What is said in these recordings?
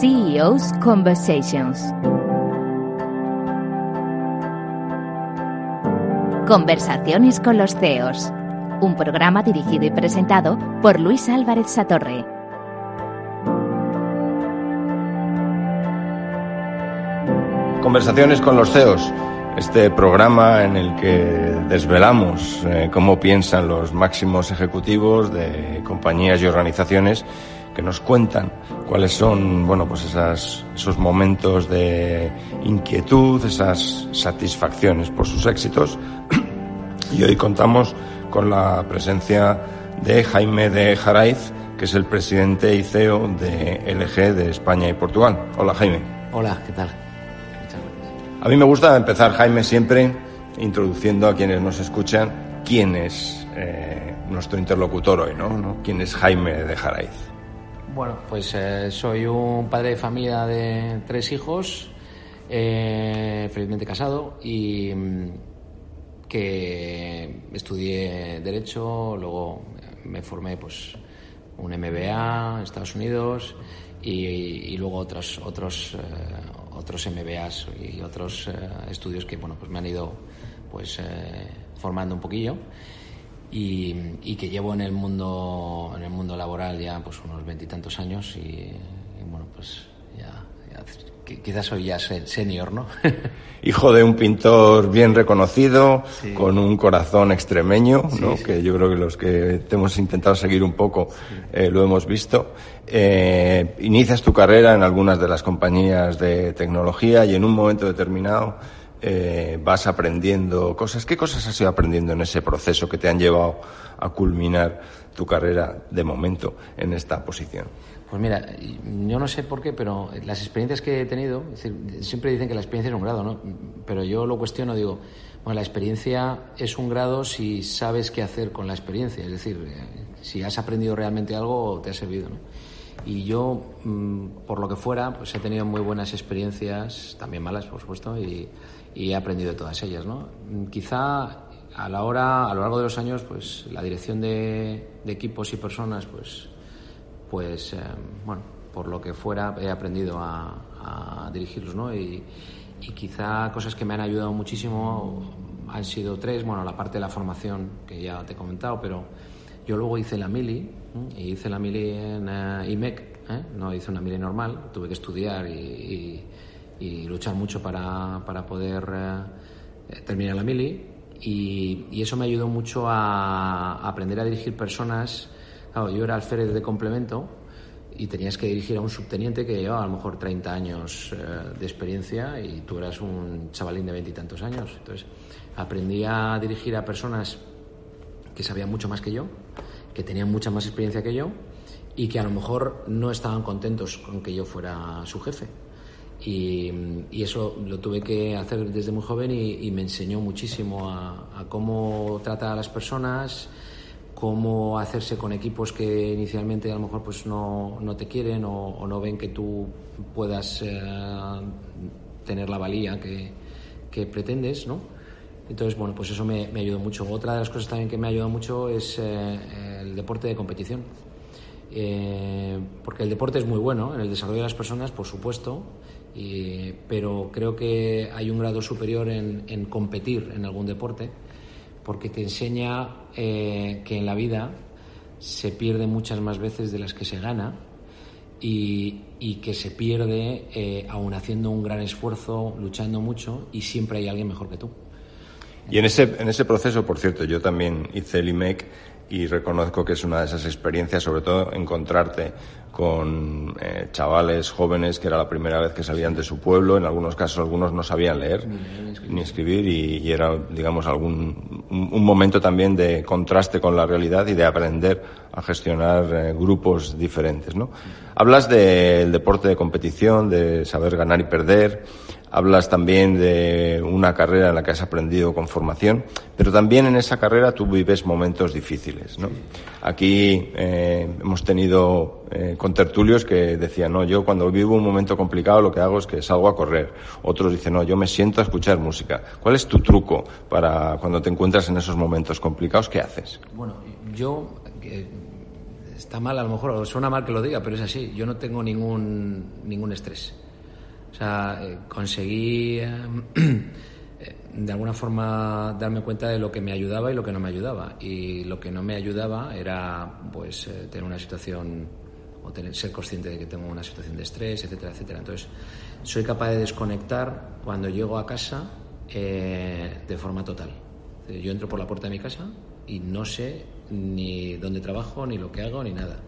CEO's Conversations. Conversaciones con los CEOs. Un programa dirigido y presentado por Luis Álvarez Satorre. Conversaciones con los CEOs. Este programa en el que desvelamos eh, cómo piensan los máximos ejecutivos de compañías y organizaciones que nos cuentan cuáles son, bueno, pues esas, esos momentos de inquietud, esas satisfacciones por sus éxitos. Y hoy contamos con la presencia de Jaime de Jaraiz, que es el presidente y CEO de LG de España y Portugal. Hola, Jaime. Hola, ¿qué tal? A mí me gusta empezar, Jaime, siempre introduciendo a quienes nos escuchan quién es eh, nuestro interlocutor hoy, ¿no? ¿Quién es Jaime de Jaraiz? Bueno, pues eh, soy un padre de familia de tres hijos, eh, felizmente casado y mm, que estudié Derecho, luego me formé pues un MBA en Estados Unidos y, luego otros, otros, otros MBAs y otros eh, estudios que bueno pues me han ido pues eh, formando un poquillo y, que llevo en el mundo en el mundo laboral ya pues unos veintitantos años y, bueno pues ya, quizás soy ya senior no hijo de un pintor bien reconocido con un corazón extremeño ¿no? que yo creo que los que te hemos intentado seguir un poco eh, lo hemos visto. Eh, inicias tu carrera en algunas de las compañías de tecnología y en un momento determinado eh, vas aprendiendo cosas. ¿Qué cosas has ido aprendiendo en ese proceso que te han llevado a culminar tu carrera de momento en esta posición? Pues mira, yo no sé por qué, pero las experiencias que he tenido, siempre dicen que la experiencia es un grado, ¿no? Pero yo lo cuestiono, digo, bueno, la experiencia es un grado si sabes qué hacer con la experiencia, es decir, eh, si has aprendido realmente algo, te ha servido, ¿no? Y yo, mm, por lo que fuera, pues he tenido muy buenas experiencias, también malas, por supuesto, y, he aprendido de todas ellas, ¿no? Quizá a la hora, a lo largo de los años, pues la dirección de, equipos y personas, pues, pues eh, bueno, por lo que fuera, he aprendido a, dirigirlos, ¿no? Y, y quizá cosas que me han ayudado muchísimo han sido tres, bueno, la parte de la formación que ya te he comentado, pero yo luego hice la mili, y hice la mili en uh, IMEC, ¿eh? no hice una mili normal, tuve que estudiar y, luchar mucho para, para poder eh, terminar la mili y, eso me ayudó mucho a, aprender a dirigir personas. Claro, yo era alférez de complemento y tenías que dirigir a un subteniente que llevaba a lo mejor 30 años de experiencia y tú eras un chavalín de veintitantos años. Entonces aprendí a dirigir a personas que sabían mucho más que yo que tenían mucha más experiencia que yo y que a lo mejor no estaban contentos con que yo fuera su jefe. Y, eso lo tuve que hacer desde muy joven y, me enseñó muchísimo a, cómo tratar a las personas, cómo hacerse con equipos que inicialmente a lo mejor pues no, no te quieren o, no ven que tú puedas eh, tener la valía que, que pretendes, ¿no? Entonces, bueno, pues eso me, ayudó mucho. Otra de las cosas también que me ha ayudado mucho es eh, el deporte de competición. Eh, porque el deporte es muy bueno en el desarrollo de las personas, por supuesto, pero creo que hay un grado superior en, competir en algún deporte, porque te enseña eh, que en la vida se pierde muchas más veces de las que se gana y, y que se pierde aún haciendo un gran esfuerzo, luchando mucho y siempre hay alguien mejor que tú. Y en ese, en ese proceso, por cierto, yo también hice el IMEC y reconozco que es una de esas experiencias, sobre todo encontrarte con eh, chavales jóvenes que era la primera vez que salían de su pueblo, en algunos casos algunos no sabían leer ni escribir y, era, digamos, algún un, momento también de contraste con la realidad y de aprender a gestionar eh, grupos diferentes, ¿no? Hablas del deporte de competición, de saber ganar y perder. Hablas también de una carrera en la que has aprendido con formación, pero también en esa carrera tú vives momentos difíciles. ¿no? Aquí eh, hemos tenido eh, contertulios que decían, no, yo cuando vivo un momento complicado lo que hago es que salgo a correr. Otros dicen, no, yo me siento a escuchar música. ¿Cuál es tu truco para cuando te encuentras en esos momentos complicados? ¿Qué haces? Bueno, yo eh, está mal a lo mejor, o suena mal que lo diga, pero es así. Yo no tengo ningún, ningún estrés. O sea, eh, conseguí eh, de alguna forma darme cuenta de lo que me ayudaba y lo que no me ayudaba. Y lo que no me ayudaba era pues eh, tener una situación o tener, ser consciente de que tengo una situación de estrés, etcétera, etcétera. Entonces, soy capaz de desconectar cuando llego a casa de forma total. Yo entro por la puerta de mi casa y no sé ni dónde trabajo, ni lo que hago, ni nada.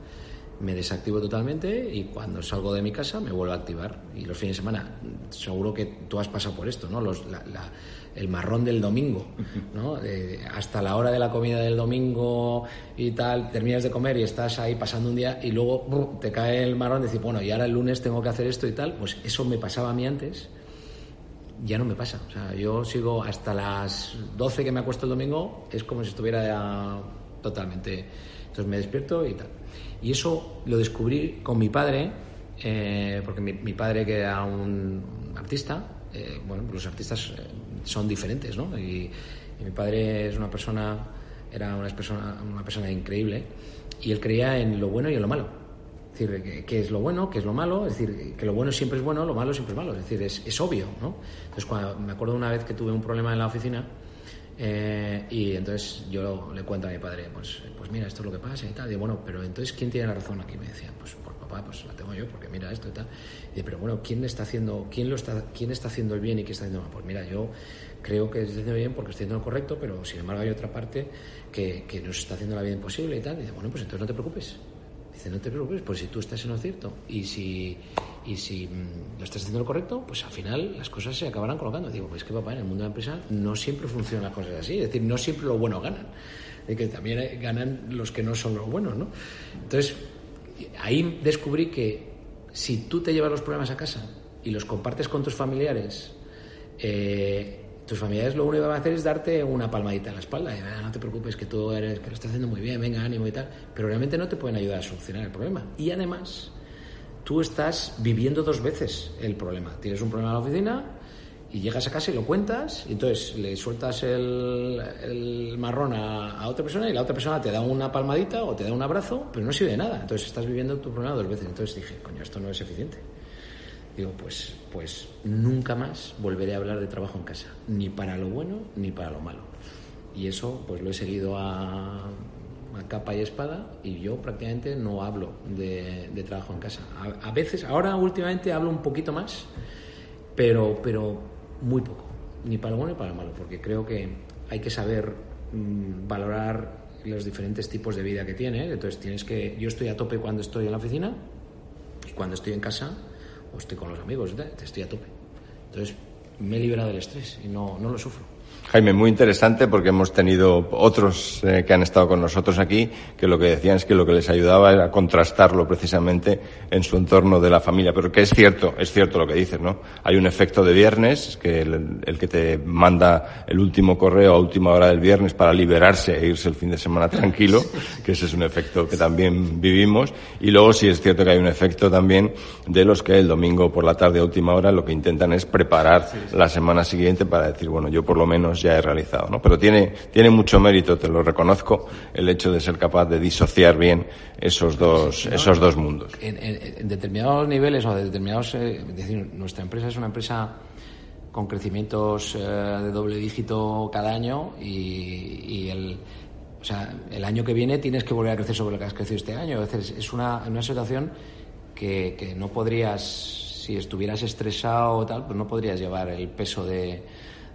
Me desactivo totalmente y cuando salgo de mi casa me vuelvo a activar. Y los fines de semana, seguro que tú has pasado por esto, ¿no? Los, el marrón del domingo, ¿no? hasta la hora de la comida del domingo y tal, terminas de comer y estás ahí pasando un día y luego te cae el marrón de decir, bueno, y ahora el lunes tengo que hacer esto y tal. Pues eso me pasaba a mí antes ya no me pasa. O sea, yo sigo hasta las 12 que me acuesto el domingo, es como si estuviera ya totalmente. Entonces me despierto y tal. Y eso lo descubrí con mi padre, eh, porque mi, padre, que era un artista, eh, bueno, los artistas eh, son diferentes, ¿no? Y, mi padre es una persona, era una persona, una persona increíble, y él creía en lo bueno y en lo malo. Es decir, qué es lo bueno, qué es lo malo, es decir, que lo bueno siempre es bueno, lo malo siempre es malo, es decir, es, es obvio, ¿no? Entonces, cuando, me acuerdo una vez que tuve un problema en la oficina, eh, y entonces yo le cuento a mi padre, pues, pues mira, esto es lo que pasa y tal. Y bueno, pero entonces, ¿quién tiene la razón aquí? Me decía, pues por papá, pues la tengo yo, porque mira esto y tal. Y dice, pero bueno, ¿quién está haciendo, quién lo está, quién está haciendo el bien y quién está haciendo mal? Pues mira, yo creo que estoy haciendo bien porque estoy haciendo lo correcto, pero sin embargo hay otra parte que, que nos está haciendo la vida imposible y tal. Y dice, bueno, pues entonces no te preocupes. No te preocupes, pues si tú estás en lo cierto y si, y si mm, lo estás haciendo lo correcto, pues al final las cosas se acabarán colocando. Digo, pues que papá, en el mundo de la empresa no siempre funcionan las cosas así, es decir, no siempre lo bueno ganan, es que también ganan los que no son los buenos, ¿no? Entonces, ahí descubrí que si tú te llevas los problemas a casa y los compartes con tus familiares, eh, tus familiares lo único que van a hacer es darte una palmadita en la espalda. Ah, no te preocupes, que tú eres, que lo estás haciendo muy bien, venga, ánimo y tal. Pero realmente no te pueden ayudar a solucionar el problema. Y además, tú estás viviendo dos veces el problema. Tienes un problema en la oficina y llegas a casa y lo cuentas, y entonces le sueltas el, marrón a, a, otra persona y la otra persona te da una palmadita o te da un abrazo, pero no sirve de nada. Entonces estás viviendo tu problema dos veces. Entonces dije, coño, esto no es eficiente. Digo, pues, pues nunca más volveré a hablar de trabajo en casa, ni para lo bueno ni para lo malo. Y eso pues lo he seguido a, capa y espada y yo prácticamente no hablo de, trabajo en casa. A, veces, ahora últimamente hablo un poquito más, pero, pero muy poco, ni para lo bueno ni para lo malo, porque creo que hay que saber mm, valorar los diferentes tipos de vida que tienes. Entonces tienes que, yo estoy a tope cuando estoy en la oficina y cuando estoy en casa o estoy con los amigos, estoy a tope. Entonces me he liberado del estrés y no, no lo sufro. Jaime, muy interesante porque hemos tenido otros eh, que han estado con nosotros aquí que lo que decían es que lo que les ayudaba era contrastarlo precisamente en su entorno de la familia. Pero que es cierto, es cierto lo que dices, ¿no? Hay un efecto de viernes, que el, que te manda el último correo a última hora del viernes para liberarse e irse el fin de semana tranquilo, que ese es un efecto que también vivimos. Y luego sí es cierto que hay un efecto también de los que el domingo por la tarde a última hora lo que intentan es preparar la semana siguiente para decir, bueno, yo por lo menos ya he realizado, ¿no? Pero tiene, tiene mucho mérito, te lo reconozco, el hecho de ser capaz de disociar bien esos dos, esos dos mundos. En, determinados niveles o de determinados, eh, es decir, nuestra empresa es una empresa con crecimientos eh, de doble dígito cada año y, el, o sea, el año que viene tienes que volver a crecer sobre lo que has crecido este año. Es, es una, una situación que, que no podrías, si estuvieras estresado o tal, pues no podrías llevar el peso de,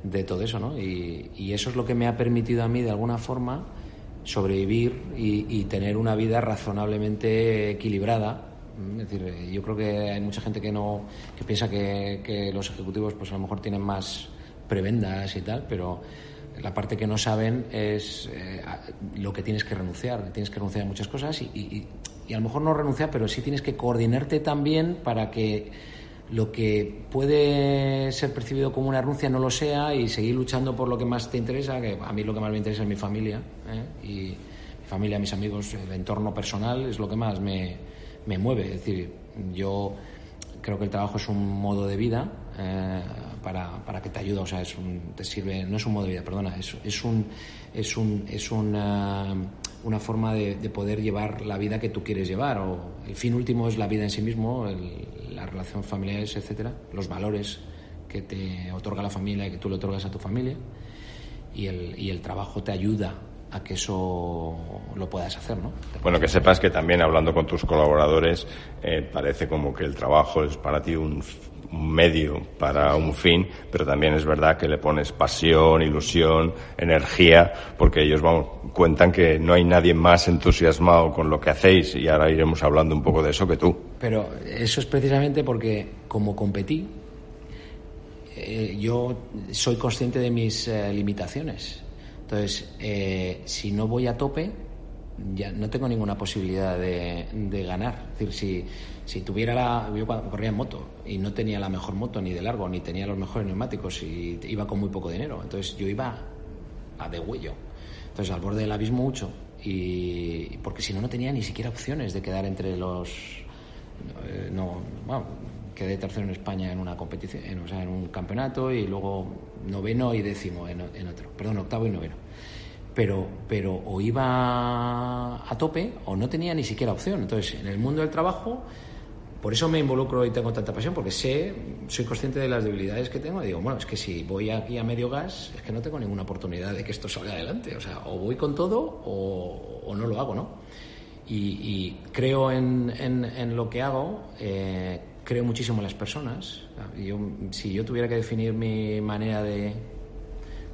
de todo eso, ¿no? Y, eso es lo que me ha permitido a mí, de alguna forma, sobrevivir y, tener una vida razonablemente equilibrada. Es decir, yo creo que hay mucha gente que no que piensa que, los ejecutivos, pues a lo mejor tienen más prebendas y tal, pero la parte que no saben es eh, lo que tienes que renunciar. Tienes que renunciar a muchas cosas y, y a lo mejor no renunciar, pero sí tienes que coordinarte también para que lo que puede ser percibido como una renuncia no lo sea y seguir luchando por lo que más te interesa, que a mí lo que más me interesa es mi familia, ¿eh? y mi familia, mis amigos, el entorno personal es lo que más me, me mueve. Es decir, yo creo que el trabajo es un modo de vida eh, para, para, que te ayude, o sea, es un, te sirve, no es un modo de vida, perdona, es, es un, es un, es un una forma de, poder llevar la vida que tú quieres llevar. O el fin último es la vida en sí mismo, las relaciones familiares, etcétera, los valores que te otorga la familia y que tú le otorgas a tu familia. Y el, y el trabajo te ayuda a que eso lo puedas hacer, ¿no? Bueno, que sepas que también hablando con tus colaboradores eh, parece como que el trabajo es para ti un, medio para un fin, pero también es verdad que le pones pasión, ilusión, energía, porque ellos vamos, cuentan que no hay nadie más entusiasmado con lo que hacéis y ahora iremos hablando un poco de eso que tú. Pero eso es precisamente porque como competí, eh, yo soy consciente de mis eh, limitaciones entonces, eh, si no voy a tope, ya no tengo ninguna posibilidad de, ganar. Es decir, si, si tuviera la. Yo corría en moto y no tenía la mejor moto ni de largo, ni tenía los mejores neumáticos y iba con muy poco dinero. Entonces, yo iba a de huello. Entonces, al borde del abismo mucho. Y porque si no, no tenía ni siquiera opciones de quedar entre los. Eh, no, bueno, quedé tercero en España en una competición, en, o sea, en un campeonato y luego noveno y décimo en, otro, perdón, octavo y noveno. Pero, pero o iba a tope o no tenía ni siquiera opción. Entonces, en el mundo del trabajo, por eso me involucro y tengo tanta pasión, porque sé, soy consciente de las debilidades que tengo y digo, bueno, es que si voy aquí a medio gas, es que no tengo ninguna oportunidad de que esto salga adelante. O sea, o voy con todo o, no lo hago, ¿no? Y, creo en, en, lo que hago. Eh, creo muchísimo en las personas. Yo, si yo tuviera que definir mi manera de,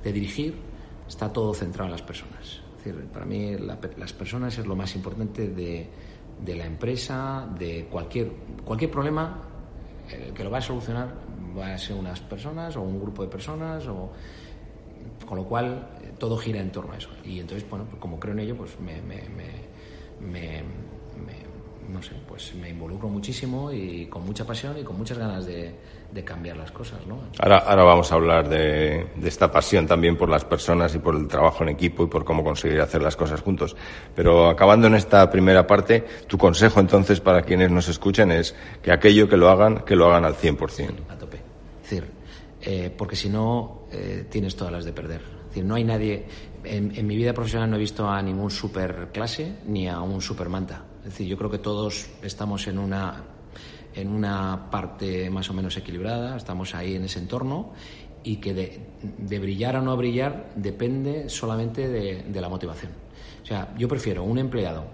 de dirigir, está todo centrado en las personas. Es decir, para mí las personas es lo más importante de, de, la empresa, de cualquier, cualquier problema, el que lo va a solucionar va a ser unas personas o un grupo de personas, o, con lo cual todo gira en torno a eso. Y entonces, bueno, pues como creo en ello, pues me, me, me no sé, pues me involucro muchísimo y con mucha pasión y con muchas ganas de, cambiar las cosas, ¿no? Ahora, ahora vamos a hablar de, esta pasión también por las personas y por el trabajo en equipo y por cómo conseguir hacer las cosas juntos. Pero acabando en esta primera parte, tu consejo entonces para quienes nos escuchen es que aquello que lo hagan, que lo hagan al 100%. A tope. Es decir, eh, porque si no, eh, tienes todas las de perder. Es decir, no hay nadie... En, en mi vida profesional no he visto a ningún super clase ni a un super manta es decir, yo creo que todos estamos en una, en una parte más o menos equilibrada, estamos ahí en ese entorno y que de, brillar o no brillar depende solamente de, la motivación. O sea, yo prefiero un empleado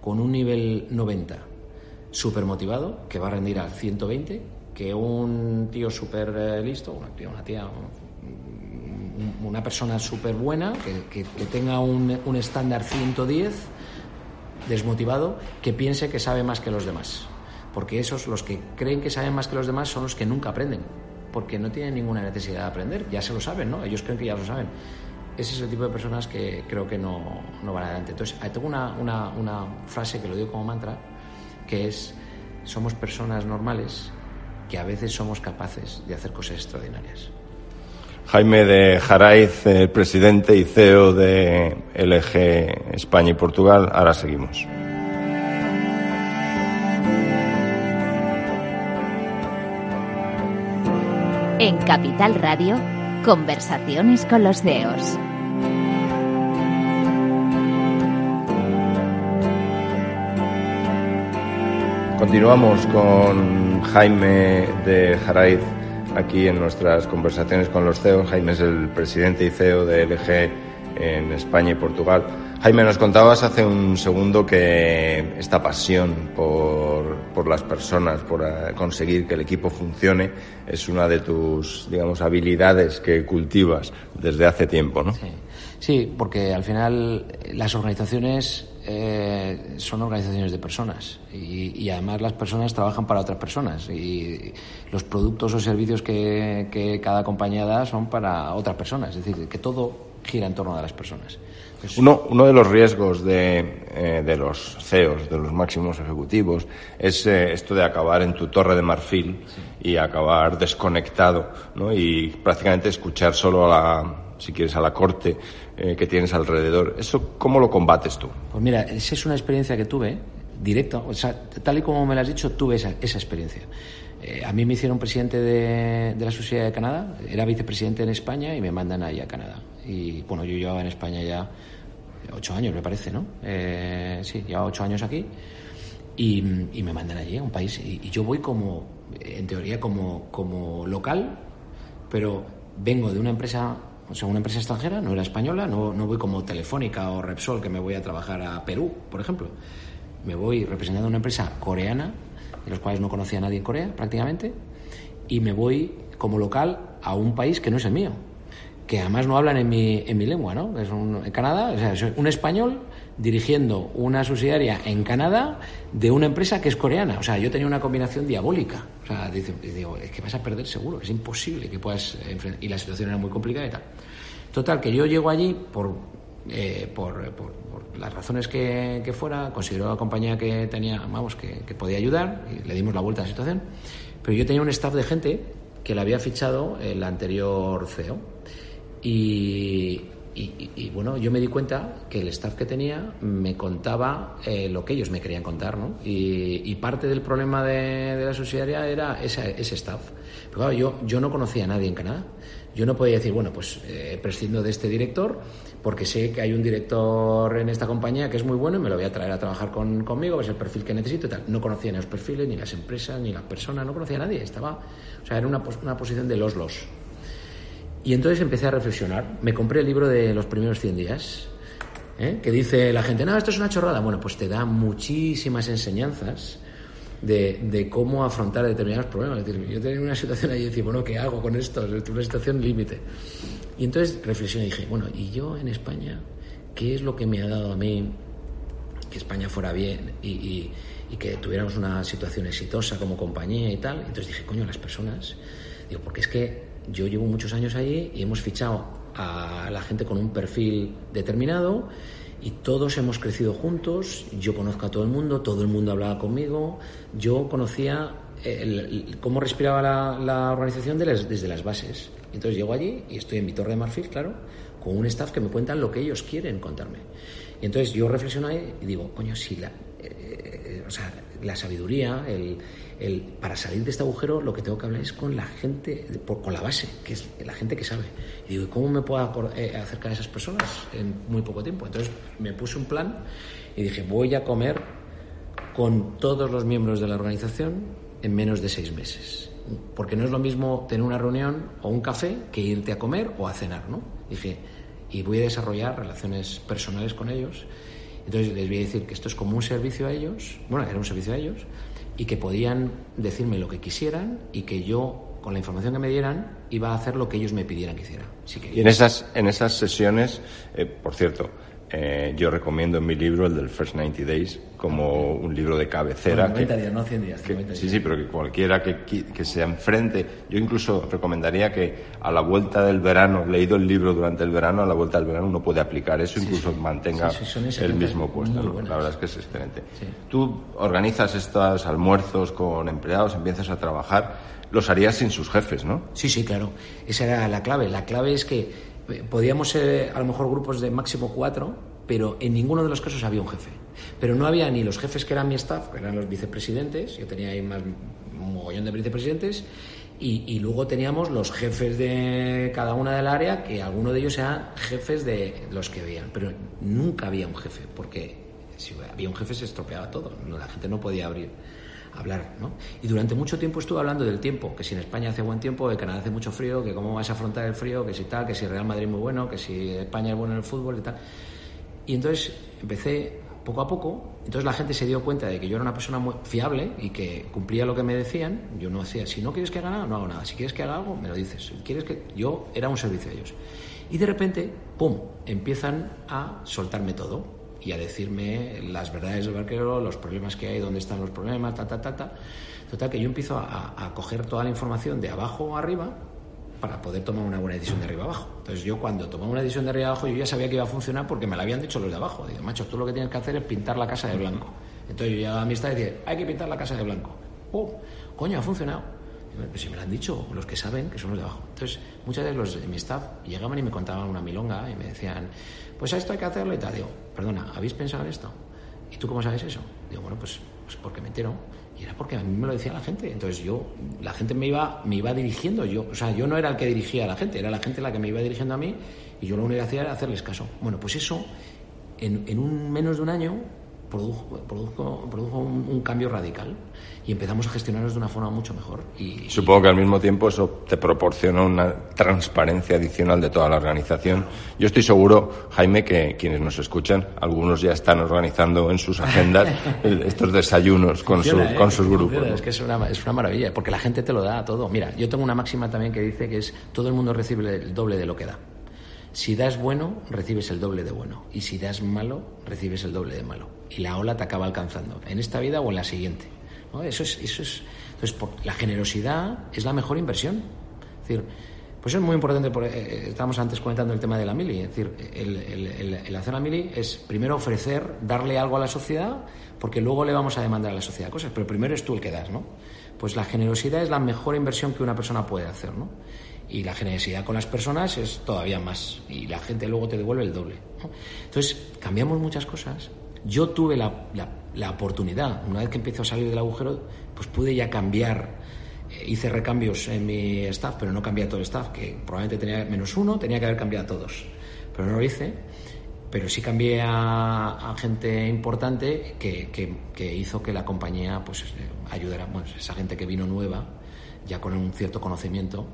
con un nivel 90 súper motivado, que va a rendir al 120, que un tío súper eh, listo, una tía, una, tía, una persona súper buena, que, que, tenga un, un estándar 110 desmotivado que piense que sabe más que los demás. Porque esos, los que creen que saben más que los demás, son los que nunca aprenden. Porque no tienen ninguna necesidad de aprender. Ya se lo saben, ¿no? Ellos creen que ya lo saben. Ese es el tipo de personas que creo que no, no van adelante. Entonces, tengo una, una, frase que lo digo como mantra, que es, somos personas normales que a veces somos capaces de hacer cosas extraordinarias. Jaime de Jaraiz, el presidente y CEO de LG España y Portugal. Ahora seguimos. En Capital Radio, conversaciones con los CEOs. Continuamos con Jaime de Jaraiz aquí en nuestras conversaciones con los CEOs. Jaime es el presidente y CEO de LG en España y Portugal. Jaime, nos contabas hace un segundo que esta pasión por, por las personas, por eh, conseguir que el equipo funcione, es una de tus, digamos, habilidades que cultivas desde hace tiempo, ¿no? Sí, sí porque al final las organizaciones eh, son organizaciones de personas y, además las personas trabajan para otras personas y los productos o servicios que, cada compañía da son para otras personas, es decir, que todo gira en torno a las personas. Uno, uno de los riesgos de, eh, de, los CEOs, de los máximos ejecutivos, es eh, esto de acabar en tu torre de marfil y acabar desconectado ¿no? y prácticamente escuchar solo a la, si quieres, a la corte eh, que tienes alrededor. ¿Eso cómo lo combates tú? Pues mira, esa es una experiencia que tuve directa, o sea, tal y como me lo has dicho, tuve esa, esa experiencia. A mí me hicieron presidente de, de, la Sociedad de Canadá, era vicepresidente en España y me mandan ahí a Canadá. Y bueno, yo llevaba en España ya ocho años me parece, ¿no? Eh, sí, lleva ocho años aquí y, me mandan allí a un país y, yo voy como, en teoría, como, como local, pero vengo de una empresa, o sea, una empresa extranjera, no era española, no, no voy como Telefónica o Repsol que me voy a trabajar a Perú, por ejemplo. Me voy representando una empresa coreana, de los cuales no conocía a nadie en Corea prácticamente, y me voy como local a un país que no es el mío, que además no hablan en mi, en mi lengua, ¿no? Es un, en Canadá, o sea, es un español dirigiendo una subsidiaria en Canadá de una empresa que es coreana. O sea, yo tenía una combinación diabólica. O sea, digo, es que vas a perder seguro, es imposible que puedas enfrentar. Y la situación era muy complicada y tal. Total, que yo llego allí por, eh, por, las razones que, que, fuera, consideró la compañía que tenía, vamos, que, que podía ayudar y le dimos la vuelta a la situación. Pero yo tenía un staff de gente que le había fichado el anterior CEO. Y, y, bueno, yo me di cuenta que el staff que tenía me contaba eh, lo que ellos me querían contar, ¿no? Y, parte del problema de, la subsidiaria era ese, ese staff. Pero claro, yo, yo no conocía a nadie en Canadá. Yo no podía decir, bueno, pues eh, prescindo de este director porque sé que hay un director en esta compañía que es muy bueno y me lo voy a traer a trabajar con, conmigo, es el perfil que necesito y tal. No conocía ni los perfiles, ni las empresas, ni las personas, no conocía a nadie. Estaba, o sea, era una, una posición de los los. Y entonces empecé a reflexionar. Me compré el libro de los primeros 100 días, ¿eh? que dice la gente, no, esto es una chorrada. Bueno, pues te da muchísimas enseñanzas de, de cómo afrontar determinados problemas. Es decir, yo tenía una situación ahí y decía, bueno, ¿qué hago con esto? Es una situación límite. Y entonces reflexioné y dije, bueno, ¿y yo en España qué es lo que me ha dado a mí que España fuera bien y, y, y que tuviéramos una situación exitosa como compañía y tal? Entonces dije, coño, las personas, digo, porque es que yo llevo muchos años ahí y hemos fichado a la gente con un perfil determinado y todos hemos crecido juntos, yo conozco a todo el mundo, todo el mundo hablaba conmigo, yo conocía cómo respiraba la, organización desde las bases. Entonces llego allí y estoy en mi torre de marfil, claro, con un staff que me cuentan lo que ellos quieren contarme. Y entonces yo reflexiono ahí y digo, coño, si la, eh, o sea, la sabiduría, el, para salir de este agujero lo que tengo que hablar es con la gente, con la base, que es la gente que sabe. Y digo, ¿cómo me puedo eh, acercar a esas personas en muy poco tiempo? Entonces me puse un plan y dije, voy a comer con todos los miembros de la organización en menos de seis meses. Porque no es lo mismo tener una reunión o un café que irte a comer o a cenar, ¿no? Dije, y voy a desarrollar relaciones personales con ellos. Entonces les voy a decir que esto es como un servicio a ellos, bueno, era un servicio a ellos, y que podían decirme lo que quisieran y que yo, con la información que me dieran, iba a hacer lo que ellos me pidieran que hiciera. y en esas, en esas sesiones, eh, por cierto, eh, yo recomiendo en mi libro el del First 90 Days como un libro de cabecera. 90 días, no 100 días. Sí, sí, pero que cualquiera que, que, se enfrente. Yo incluso recomendaría que a la vuelta del verano, leído el libro durante el verano, a la vuelta del verano uno puede aplicar eso, incluso mantenga el mismo puesto. La verdad es que es excelente. Tú organizas estos almuerzos con empleados, empiezas a trabajar. Los harías sin sus jefes, ¿no? Sí, sí, claro. Esa era la clave. La clave es que podíamos ser a lo mejor grupos de máximo cuatro, pero en ninguno de los casos había un jefe. Pero no había ni los jefes que eran mi staff, que eran los vicepresidentes, yo tenía ahí más un mogollón de vicepresidentes, y, luego teníamos los jefes de cada una del área, que alguno de ellos eran jefes de los que veían, pero nunca había un jefe, porque si había un jefe se estropeaba todo, la gente no podía abrir hablar, ¿no? Y durante mucho tiempo estuve hablando del tiempo, que si en España hace buen tiempo, que Canadá hace mucho frío, que cómo vas a afrontar el frío, que si tal, que si Real Madrid es muy bueno, que si España es bueno en el fútbol y tal. Y entonces empecé poco a poco, entonces la gente se dio cuenta de que yo era una persona muy fiable y que cumplía lo que me decían, yo no hacía, si no quieres que haga nada, no hago nada, si quieres que haga algo, me lo dices, quieres que yo era un servicio a ellos. Y de repente, ¡pum!, empiezan a soltarme todo y a decirme las verdades del barquero, los problemas que hay, dónde están los problemas, ta, ta, ta, ta. Total, que yo empiezo a, coger toda la información de abajo arriba para poder tomar una buena decisión de arriba abajo. Entonces yo cuando tomaba una decisión de arriba abajo yo ya sabía que iba a funcionar porque me la habían dicho los de abajo. Digo, macho, tú lo que tienes que hacer es pintar la casa de blanco. Entonces yo llegaba a mi estado y decía, hay que pintar la casa de blanco. ¡Pum! Coño, ha funcionado. Pues si me lo han dicho los que saben, que son los de abajo. Entonces, muchas veces los de mi staff llegaban y me contaban una milonga y me decían, pues a esto hay que hacerlo y tal. Digo, perdona, ¿habéis pensado en esto? ¿Y tú cómo sabes eso? Digo, bueno, pues, pues porque me entero. Y era porque a mí me lo decía la gente. Entonces yo, la gente me iba, me iba dirigiendo. Yo, o sea, yo no era el que dirigía a la gente, era la gente la que me iba dirigiendo a mí y yo lo único que hacía era hacerles caso. Bueno, pues eso en, en un menos de un año produjo, produjo, produjo un, un, cambio radical y empezamos a gestionarnos de una forma mucho mejor. Y, Supongo que al mismo tiempo eso te proporciona una transparencia adicional de toda la organización. Yo estoy seguro, Jaime, que quienes nos escuchan, algunos ya están organizando en sus agendas estos desayunos con, su, ¿eh? con sus grupos. Es que es una, es una maravilla, porque la gente te lo da todo. Mira, yo tengo una máxima también que dice que es todo el mundo recibe el doble de lo que da. Si das bueno, recibes el doble de bueno. Y si das malo, recibes el doble de malo. Y la ola te acaba alcanzando, en esta vida o en la siguiente. ¿no? Eso es, eso es, entonces, la generosidad es la mejor inversión. Es decir, pues es muy importante, por, eh, estábamos antes comentando el tema de la mili, es decir, el, el, el, el, hacer la mili es primero ofrecer, darle algo a la sociedad, porque luego le vamos a demandar a la sociedad cosas, pero primero es tú el que das, ¿no? Pues la generosidad es la mejor inversión que una persona puede hacer, ¿no? y la generosidad con las personas es todavía más y la gente luego te devuelve el doble. Entonces, cambiamos muchas cosas. Yo tuve la, la, oportunidad, una vez que empiezo a salir del agujero, pues pude ya cambiar, eh, hice recambios en mi staff, pero no cambié a todo el staff, que probablemente tenía menos uno, tenía que haber cambiado a todos, pero no lo hice. Pero sí cambié a, a gente importante que, que, que, hizo que la compañía pues, ayudara, bueno, esa gente que vino nueva, ya con un cierto conocimiento,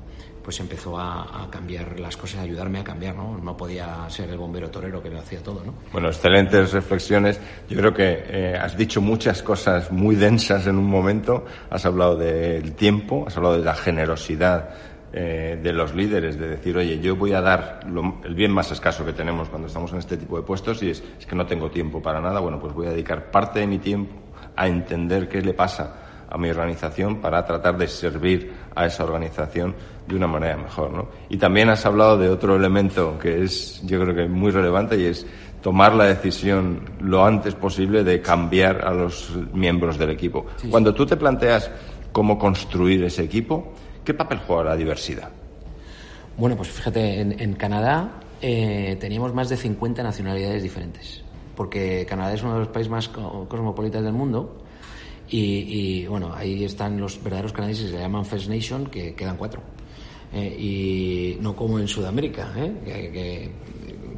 pues empezó a, a, cambiar las cosas, a ayudarme a cambiar, ¿no? No podía ser el bombero torero que lo hacía todo, ¿no? Bueno, excelentes reflexiones. Yo creo que eh, has dicho muchas cosas muy densas en un momento. Has hablado del tiempo, has hablado de la generosidad eh, de los líderes, de decir, oye, yo voy a dar lo, el bien más escaso que tenemos cuando estamos en este tipo de puestos y es, es que no tengo tiempo para nada. Bueno, pues voy a dedicar parte de mi tiempo a entender qué le pasa a mi organización para tratar de servir a esa organización de una manera mejor. ¿no? Y también has hablado de otro elemento que es, yo creo que muy relevante y es tomar la decisión lo antes posible de cambiar a los miembros del equipo. Sí, Cuando tú te planteas cómo construir ese equipo, ¿qué papel juega la diversidad? Bueno, pues fíjate, en, en Canadá eh, teníamos más de 50 nacionalidades diferentes, porque Canadá es uno de los países más cosmopolitas del mundo y, y, bueno, ahí están los verdaderos canadienses, se llaman First Nation, que quedan cuatro. Eh, y no como en Sudamérica, ¿eh? que, que,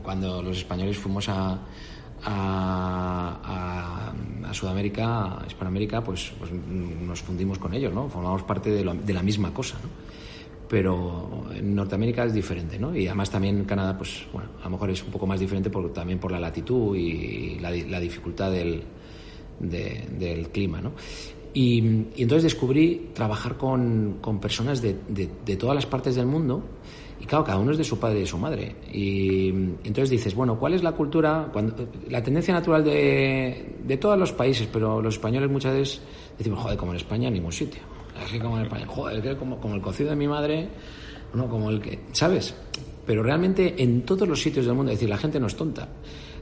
cuando los españoles fuimos a, a, a, Sudamérica, a Hispanoamérica, pues, pues, nos fundimos con ellos, ¿no? Formamos parte de, lo, de la misma cosa, ¿no? Pero en Norteamérica es diferente, ¿no? Y además también Canadá, pues bueno, a lo mejor es un poco más diferente por, también por la latitud y la, la dificultad del, de, del clima. ¿no? Y, entonces descubrí trabajar con, con personas de, de, de, todas las partes del mundo. Y claro, cada uno es de su padre y de su madre. Y entonces dices, bueno, ¿cuál es la cultura? Cuando, la tendencia natural de, de todos los países, pero los españoles muchas veces decimos, joder, como en España, en ningún sitio. Así como en España, joder, como, como el cocido de mi madre, no, como el que, ¿sabes? Pero realmente en todos los sitios del mundo, es decir, la gente no es tonta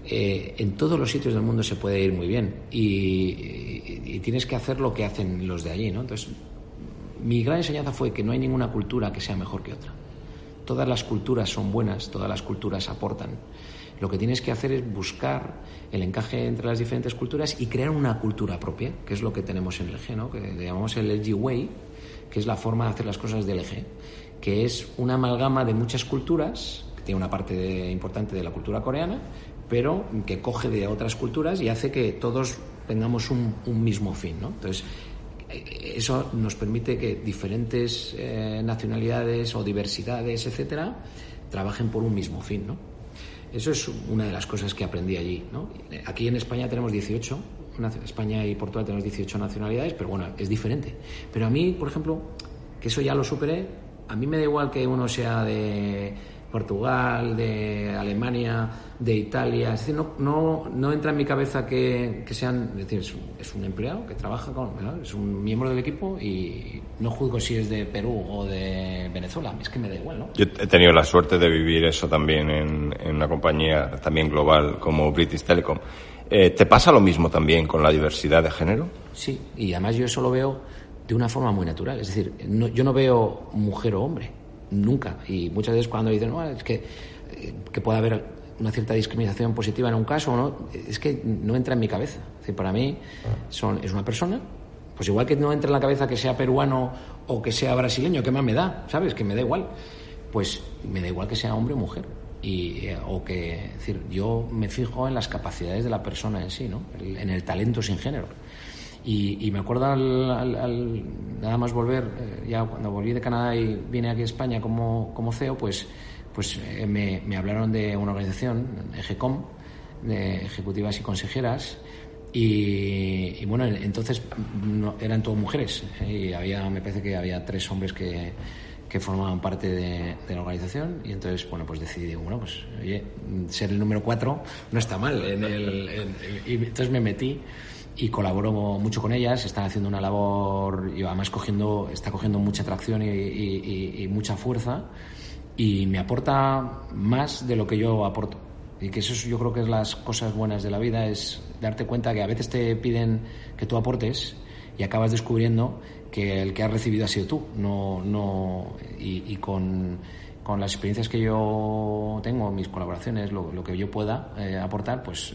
eh, en todos los sitios del mundo se puede ir muy bien y, y, y, tienes que hacer lo que hacen los de allí, ¿no? Entonces, mi gran enseñanza fue que no hay ninguna cultura que sea mejor que otra. Todas las culturas son buenas, todas las culturas aportan. Lo que tienes que hacer es buscar el encaje entre las diferentes culturas y crear una cultura propia, que es lo que tenemos en el G, ¿no? que le llamamos el LG Way, que es la forma de hacer las cosas del eje, que es una amalgama de muchas culturas, que tiene una parte de, importante de la cultura coreana, pero que coge de otras culturas y hace que todos tengamos un, mismo fin. ¿no? Entonces, eso nos permite que diferentes eh, nacionalidades o diversidades, etcétera, trabajen por un mismo fin. ¿no? Eso es una de las cosas que aprendí allí. ¿no? Aquí en España tenemos 18, España y Portugal tenemos 18 nacionalidades, pero bueno, es diferente. Pero a mí, por ejemplo, que eso ya lo superé, a mí me da igual que uno sea de Portugal, de Alemania, de Italia. Es decir, no, no, no entra en mi cabeza que, que sean. Es decir, es un, es un, empleado que trabaja con. ¿verdad? Es un miembro del equipo y no juzgo si es de Perú o de Venezuela. Es que me da igual, ¿no? Yo he tenido la suerte de vivir eso también en, en una compañía también global como British Telecom. Eh, ¿Te pasa lo mismo también con la diversidad de género? Sí, y además yo eso lo veo de una forma muy natural. Es decir, no, yo no veo mujer o hombre nunca. Y muchas veces cuando dicen, no, es que, que puede haber una cierta discriminación positiva en un caso o no, es que no entra en mi cabeza. Es decir, para mí son, es una persona, pues igual que no entra en la cabeza que sea peruano o que sea brasileño, ¿qué más me da? ¿Sabes? Que me da igual. Pues me da igual que sea hombre o mujer. y, eh, o que, es decir, yo me fijo en las capacidades de la persona en sí, ¿no? en el talento sin género. Y, me acuerdo al, nada más volver, eh, ya cuando volví de Canadá y vine aquí a España como, como CEO, pues, pues eh, me, me, hablaron de una organización, EGECOM, de ejecutivas y consejeras, y, bueno, entonces eran todas mujeres, y había, me parece que había tres hombres que, que formaban parte de, la organización y entonces bueno pues decidí bueno pues oye ser el número cuatro no está mal y entonces me metí y colaboro mucho con ellas están haciendo una labor y además cogiendo está cogiendo mucha atracción y, mucha fuerza y me aporta más de lo que yo aporto y que eso yo creo que es las cosas buenas de la vida es darte cuenta que a veces te piden que tú aportes y acabas descubriendo que el que has recibido ha sido tú. No, no, y, con, con, las experiencias que yo tengo, mis colaboraciones, lo, lo que yo pueda eh, aportar, pues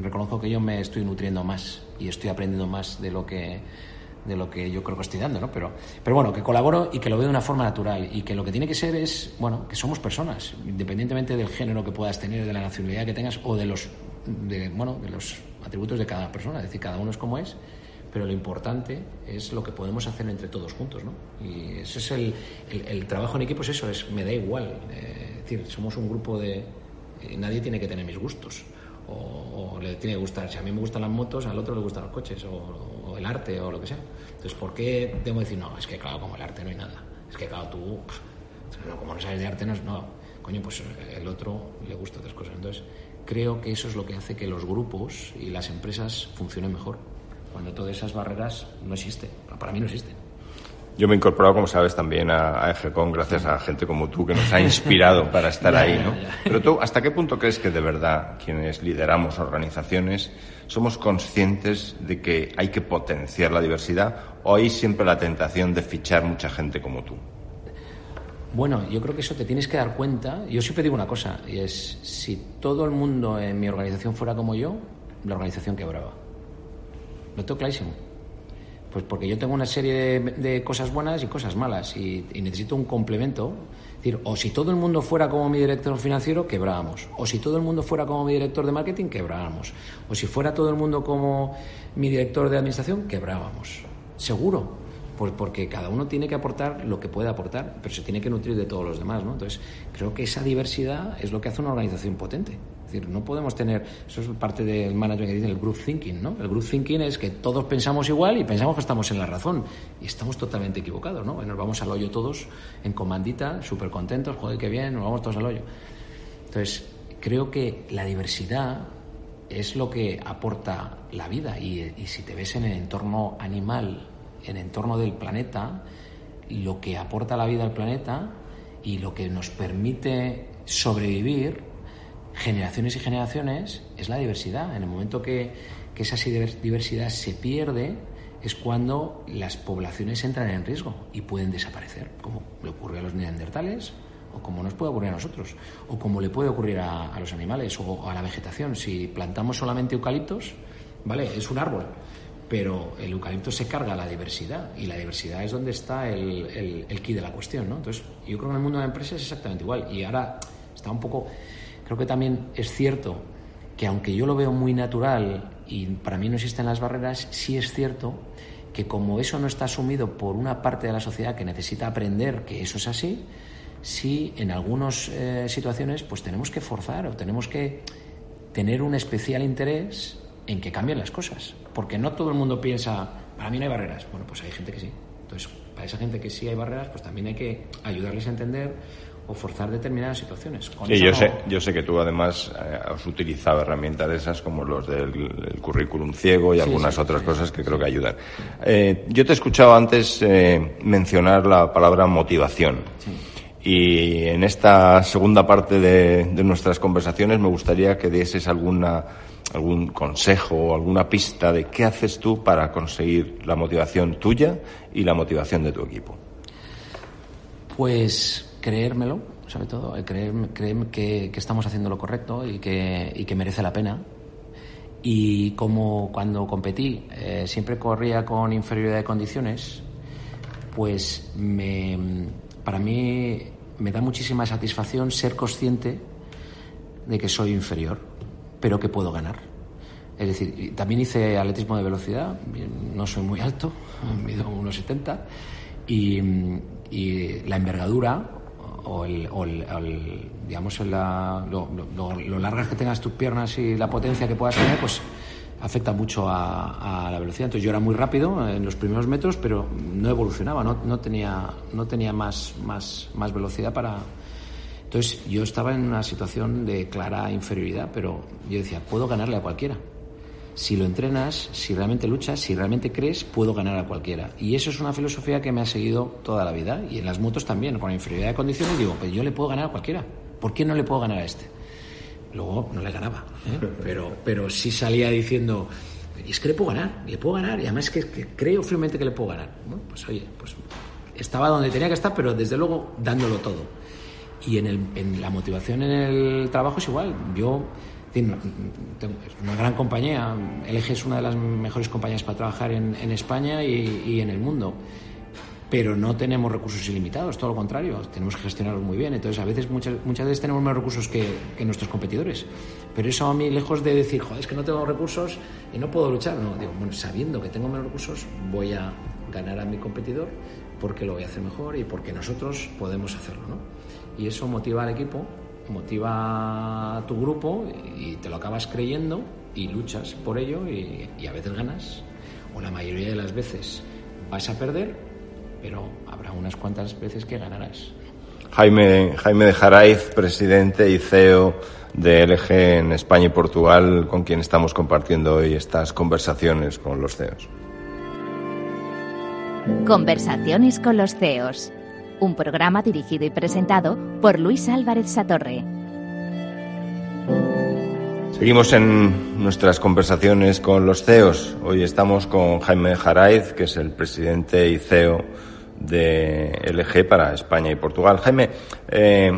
reconozco que yo me estoy nutriendo más y estoy aprendiendo más de lo que de lo que yo creo que estoy dando, ¿no? Pero, pero bueno, que colaboro y que lo veo de una forma natural y que lo que tiene que ser es, bueno, que somos personas, independientemente del género que puedas tener, de la nacionalidad que tengas o de los, bueno, de los atributos de cada persona, es decir, cada uno es como es pero lo importante es lo que podemos hacer entre todos juntos, ¿no? Y ese es el, el, trabajo en equipo, es eso, es me da igual. Eh, es decir, somos un grupo de... Eh, nadie tiene que tener mis gustos. O, le tiene que gustar, si a mí me gustan las motos, al otro le gustan los coches, o, el arte, o lo que sea. Entonces, ¿por qué debo decir, no, es que claro, como el arte no hay nada? Es que claro, tú, como no sabes de arte, no es... No, coño, pues el otro le gusta otras cosas. Entonces, creo que eso es lo que hace que los grupos y las empresas funcionen mejor cuando todas esas barreras no existen. Para mí no existen. Yo me he incorporado, como sabes, también a, a gracias a gente como tú que nos ha inspirado para estar ahí, ¿no? Pero tú, ¿hasta qué punto crees que de verdad quienes lideramos organizaciones somos conscientes de que hay que potenciar la diversidad o hay siempre la tentación de fichar mucha gente como tú? Bueno, yo creo que eso te tienes que dar cuenta. Yo siempre digo una cosa, y es, si todo el mundo en mi organización fuera como yo, la organización quebraba. Lo tengo clarísimo. Pues porque yo tengo una serie de, cosas buenas y cosas malas y, necesito un complemento. Decir, o si todo el mundo fuera como mi director financiero, quebrábamos. O si todo el mundo fuera como mi director de marketing, quebrábamos. O si fuera todo el mundo como mi director de administración, quebrábamos. Seguro. Pues porque cada uno tiene que aportar lo que puede aportar, pero se tiene que nutrir de todos los demás, ¿no? Entonces, creo que esa diversidad es lo que hace una organización potente. Decir, no podemos tener, eso es parte del management que dice el group thinking, ¿no? El group thinking es que todos pensamos igual y pensamos que estamos en la razón y estamos totalmente equivocados, ¿no? Nos vamos al hoyo todos en comandita, súper contentos, joder, qué bien, nos vamos todos al hoyo. Entonces, creo que la diversidad es lo que aporta la vida y, y si te ves en el entorno animal, en el entorno del planeta, lo que aporta la vida al planeta y lo que nos permite sobrevivir generaciones y generaciones es la diversidad. En el momento que, que esa diversidad se pierde es cuando las poblaciones entran en riesgo y pueden desaparecer, como le ocurre a los neandertales o como nos puede ocurrir a nosotros, o como le puede ocurrir a, los animales o a la vegetación. Si plantamos solamente eucaliptos, ¿vale? Es un árbol, pero el eucalipto se carga la diversidad y la diversidad es donde está el, el, el key de la cuestión, ¿no? Entonces, yo creo que en el mundo de la empresa es exactamente igual y ahora está un poco Creo que también es cierto que aunque yo lo veo muy natural y para mí no existen las barreras, sí es cierto que como eso no está asumido por una parte de la sociedad que necesita aprender que eso es así, sí en algunas eh, situaciones pues tenemos que forzar o tenemos que tener un especial interés en que cambien las cosas. Porque no todo el mundo piensa, para mí no hay barreras. Bueno, pues hay gente que sí. Entonces, para esa gente que sí hay barreras, pues también hay que ayudarles a entender o forzar determinadas situaciones. sí, yo, sé, yo sé que tú además eh, has utilizado herramientas de esas como los del currículum ciego y algunas otras cosas que creo que ayudan. Eh, yo te he escuchado antes eh, mencionar la palabra motivación. Y en esta segunda parte de, de, nuestras conversaciones me gustaría que dieses alguna, algún consejo o alguna pista de qué haces tú para conseguir la motivación tuya y la motivación de tu equipo. Pues creérmelo, sobre todo, creer, creer que, estamos haciendo lo correcto y que, y que merece la pena. Y como cuando competí eh, siempre corría con inferioridad de condiciones, pues me, para mí me da muchísima satisfacción ser consciente de que soy inferior, pero que puedo ganar. Es decir, también hice atletismo de velocidad, no soy muy alto, mido unos 70, y, y la envergadura o, el, digamos la, lo, largas que tengas tus piernas y la potencia que puedas tener, pues afecta mucho a, la velocidad. Entonces yo era muy rápido en los primeros metros, pero no evolucionaba, no, no tenía, no tenía más, más, más velocidad para... Entonces yo estaba en una situación de clara inferioridad, pero yo decía, puedo ganarle a cualquiera. Si lo entrenas, si realmente luchas, si realmente crees, puedo ganar a cualquiera. Y eso es una filosofía que me ha seguido toda la vida. Y en las motos también, con la inferioridad de condiciones, digo, pues yo le puedo ganar a cualquiera. ¿Por qué no le puedo ganar a este? Luego no le ganaba, ¿eh? pero, pero sí salía diciendo, es que le puedo ganar, le puedo ganar, y además que, que creo firmemente que le puedo ganar. Bueno, pues oye, pues estaba donde tenía que estar, pero desde luego dándolo todo. Y en, el, en la motivación en el trabajo es igual. Yo tengo una gran compañía, LG es una de las mejores compañías para trabajar en, en España y, y en el mundo pero no tenemos recursos ilimitados, todo lo contrario, tenemos que gestionarlos muy bien. Entonces, a veces, muchas, muchas veces tenemos más recursos que, que, nuestros competidores. Pero eso a mí, lejos de decir, joder, es que no tengo recursos y no puedo luchar, no, digo, bueno, sabiendo que tengo menos recursos, voy a ganar a mi competidor porque lo voy a hacer mejor y porque nosotros podemos hacerlo, ¿no? Y eso motiva al equipo, motiva a tu grupo y te lo acabas creyendo y luchas por ello y, y a veces ganas, o la mayoría de las veces vas a perder pero habrá unas cuantas veces que ganarás. Jaime, Jaime de Jaraiz, presidente y CEO de LG en España y Portugal, con quien estamos compartiendo hoy estas conversaciones con los CEOs. Conversaciones con los CEOs, un programa dirigido y presentado por Luis Álvarez Satorre. Seguimos en nuestras conversaciones con los CEOs. Hoy estamos con Jaime Jaraiz, que es el presidente y CEO de LG para España y Portugal. Jaime, eh,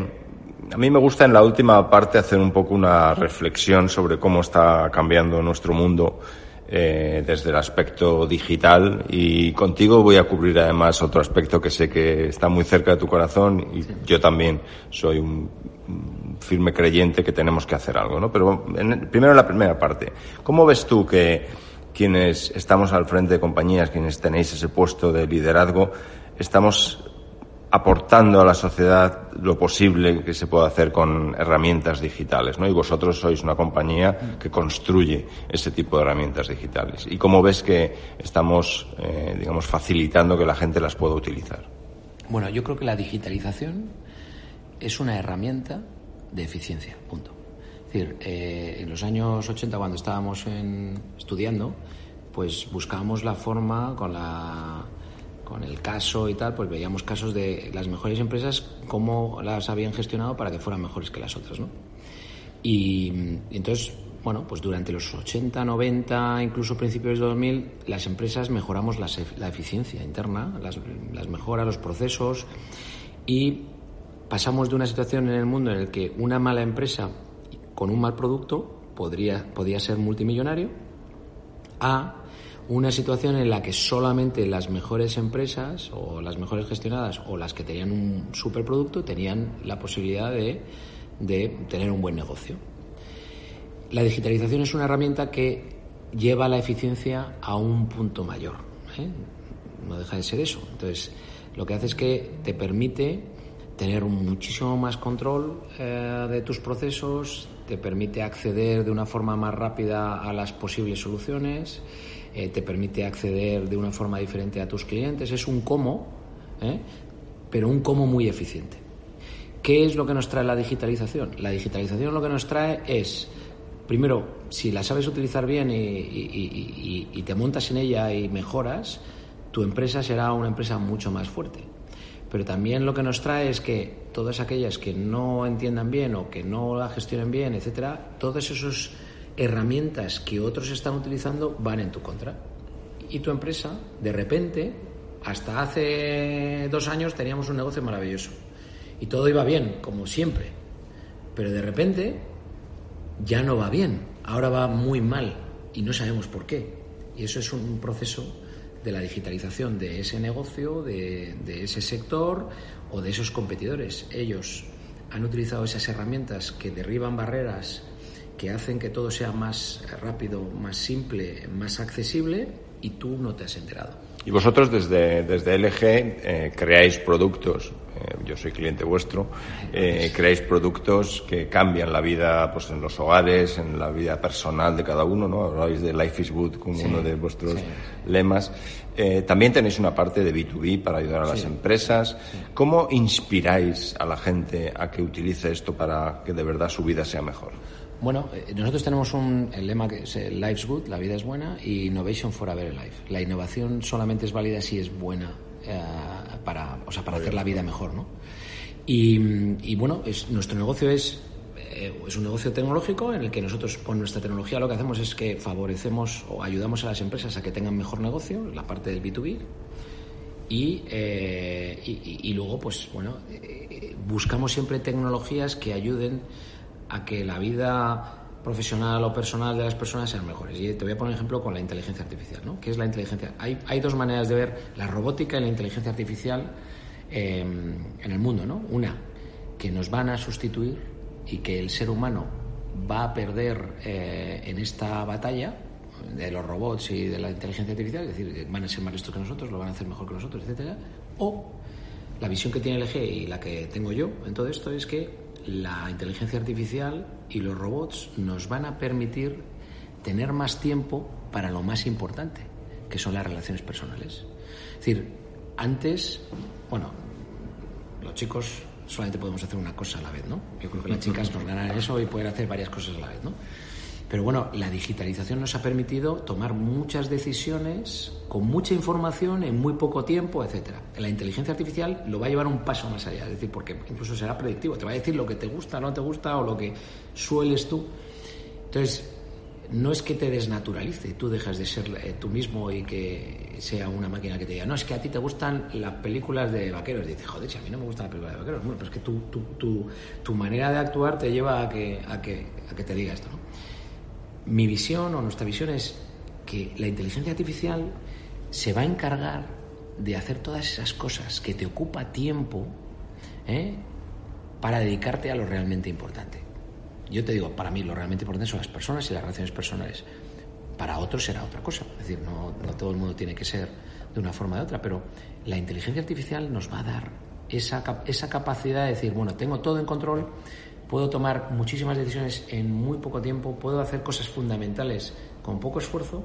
a mí me gusta en la última parte hacer un poco una reflexión sobre cómo está cambiando nuestro mundo eh, desde el aspecto digital y contigo voy a cubrir además otro aspecto que sé que está muy cerca de tu corazón y yo también soy un firme creyente que tenemos que hacer algo, ¿no? Pero primero en la primera parte, ¿cómo ves tú que quienes estamos al frente de compañías, quienes tenéis ese puesto de liderazgo, estamos aportando a la sociedad lo posible que se puede hacer con herramientas digitales, ¿no? Y vosotros sois una compañía que construye ese tipo de herramientas digitales. ¿Y cómo ves que estamos, eh, digamos, facilitando que la gente las pueda utilizar? Bueno, yo creo que la digitalización es una herramienta de eficiencia, punto. Es decir, eh, en los años 80, cuando estábamos estudiando, pues buscábamos la forma con la con el caso y tal, pues veíamos casos de las mejores empresas, cómo las habían gestionado para que fueran mejores que las otras, ¿no? Y, entonces, bueno, pues durante los 80, 90, incluso principios de 2000, las empresas mejoramos la, la eficiencia interna, las, las mejoras, los procesos, y pasamos de una situación en el mundo en la que una mala empresa con un mal producto podría, podía ser multimillonario a una situación en la que solamente las mejores empresas o las mejores gestionadas o las que tenían un superproducto tenían la posibilidad de, tener un buen negocio. La digitalización es una herramienta que lleva la eficiencia a un punto mayor. ¿eh? No deja de ser eso. Entonces, lo que hace es que te permite tener muchísimo más control eh, de tus procesos, te permite acceder de una forma más rápida a las posibles soluciones eh, te permite acceder de una forma diferente a tus clientes. Es un cómo, ¿eh? pero un cómo muy eficiente. ¿Qué es lo que nos trae la digitalización? La digitalización lo que nos trae es, primero, si la sabes utilizar bien y, te montas en ella y mejoras, tu empresa será una empresa mucho más fuerte. Pero también lo que nos trae es que todas aquellas que no entiendan bien o que no la gestionen bien, etcétera, todos esos herramientas que otros están utilizando van en tu contra. Y tu empresa, de repente, hasta hace dos años teníamos un negocio maravilloso. Y todo iba bien, como siempre. Pero de repente ya no va bien. Ahora va muy mal. Y no sabemos por qué. Y eso es un proceso de la digitalización de ese negocio, de, ese sector o de esos competidores. Ellos han utilizado esas herramientas que derriban barreras, que hacen que todo sea más rápido, más simple, más accesible y tú no te has enterado. Y vosotros desde, desde LG eh, creáis productos, eh, yo soy cliente vuestro, eh, creáis productos que cambian la vida pues, en los hogares, en la vida personal de cada uno, ¿no? Habláis de Life is Good como uno de vuestros lemas. también tenéis una parte de B2B para ayudar a las empresas. ¿Cómo inspiráis a la gente a que utilice esto para que de verdad su vida sea mejor? Bueno, eh, nosotros tenemos un el lema que es eh, Life's Good, la vida es buena, y Innovation for a Better Life. La innovación solamente es válida si es buena eh, para, o sea, para hacer la vida mejor, ¿no? Y, bueno, es, nuestro negocio es, es un negocio tecnológico en el que nosotros con nuestra tecnología lo que hacemos es que favorecemos o ayudamos a las empresas a que tengan mejor negocio, la parte del B2B, y, y, luego, pues bueno, buscamos siempre tecnologías que ayuden a que la vida profesional o personal de las personas sean mejores. Y te voy a poner un ejemplo con la inteligencia artificial. ¿no? ¿Qué es la inteligencia? Hay, hay dos maneras de ver la robótica y la inteligencia artificial em, en el mundo. ¿no? Una, que nos van a sustituir y que el ser humano va a perder eh, en esta batalla de los robots y de la inteligencia artificial, es decir, van a ser más listos que nosotros, lo van a hacer mejor que nosotros, etcétera. O la visión que tiene el G y la que tengo yo en todo esto es que la inteligencia artificial y los robots nos van a permitir tener más tiempo para lo más importante, que son las relaciones personales. Es decir, antes, bueno, los chicos solamente podemos hacer una cosa a la vez, ¿no? Yo creo que las chicas nos ganan eso y pueden hacer varias cosas a la vez, ¿no? Pero bueno, la digitalización nos ha permitido tomar muchas decisiones con mucha información en muy poco tiempo, etcétera. La inteligencia artificial lo va a llevar un paso más allá, es decir, porque incluso será predictivo, te va a decir lo que te gusta, no te gusta o lo que sueles tú. Entonces, no es que te desnaturalice, tú dejas de ser eh, tú mismo y que sea una máquina que te diga, no, es que a ti te gustan las películas de vaqueros. Dices, joder, si a mí no me gustan las películas de vaqueros. Bueno, pues es que tu, tu, tu, manera de actuar te lleva a que, a que, a que te diga esto, ¿no? Mi visión o nuestra visión es que la inteligencia artificial se va a encargar de hacer todas esas cosas que te ocupa tiempo ¿eh? para dedicarte a lo realmente importante. Yo te digo, para mí lo realmente importante son las personas y las relaciones personales. Para otros será otra cosa. Es decir, no, todo el mundo tiene que ser de una forma o de otra, pero la inteligencia artificial nos va a dar esa, esa capacidad de decir, bueno, tengo todo en control, puedo tomar muchísimas decisiones en muy poco tiempo, puedo hacer cosas fundamentales con poco esfuerzo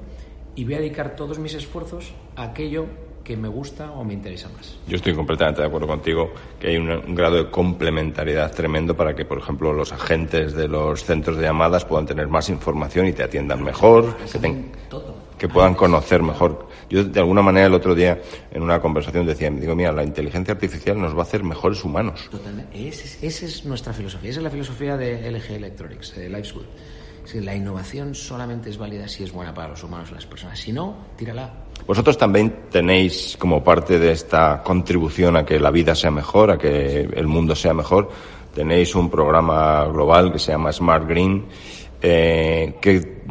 y voy a dedicar todos mis esfuerzos a aquello que me gusta o me interesa más. Yo estoy completamente de acuerdo contigo que hay un, grado de complementariedad tremendo para que, por ejemplo, los agentes de los centros de llamadas puedan tener más información y te atiendan mejor, que, que puedan conocer mejor. Yo, de alguna manera, el otro día, en una conversación, decía, digo, mira, la inteligencia artificial nos va a hacer mejores humanos. Totalmente. Esa es, nuestra filosofía. Esa es la filosofía de LG Electronics, de Life School. la innovación solamente es válida si es buena para los humanos y las personas. Si no, tírala. Vosotros también tenéis como parte de esta contribución a que la vida sea mejor, a que el mundo sea mejor, tenéis un programa global que se llama Smart Green, eh, que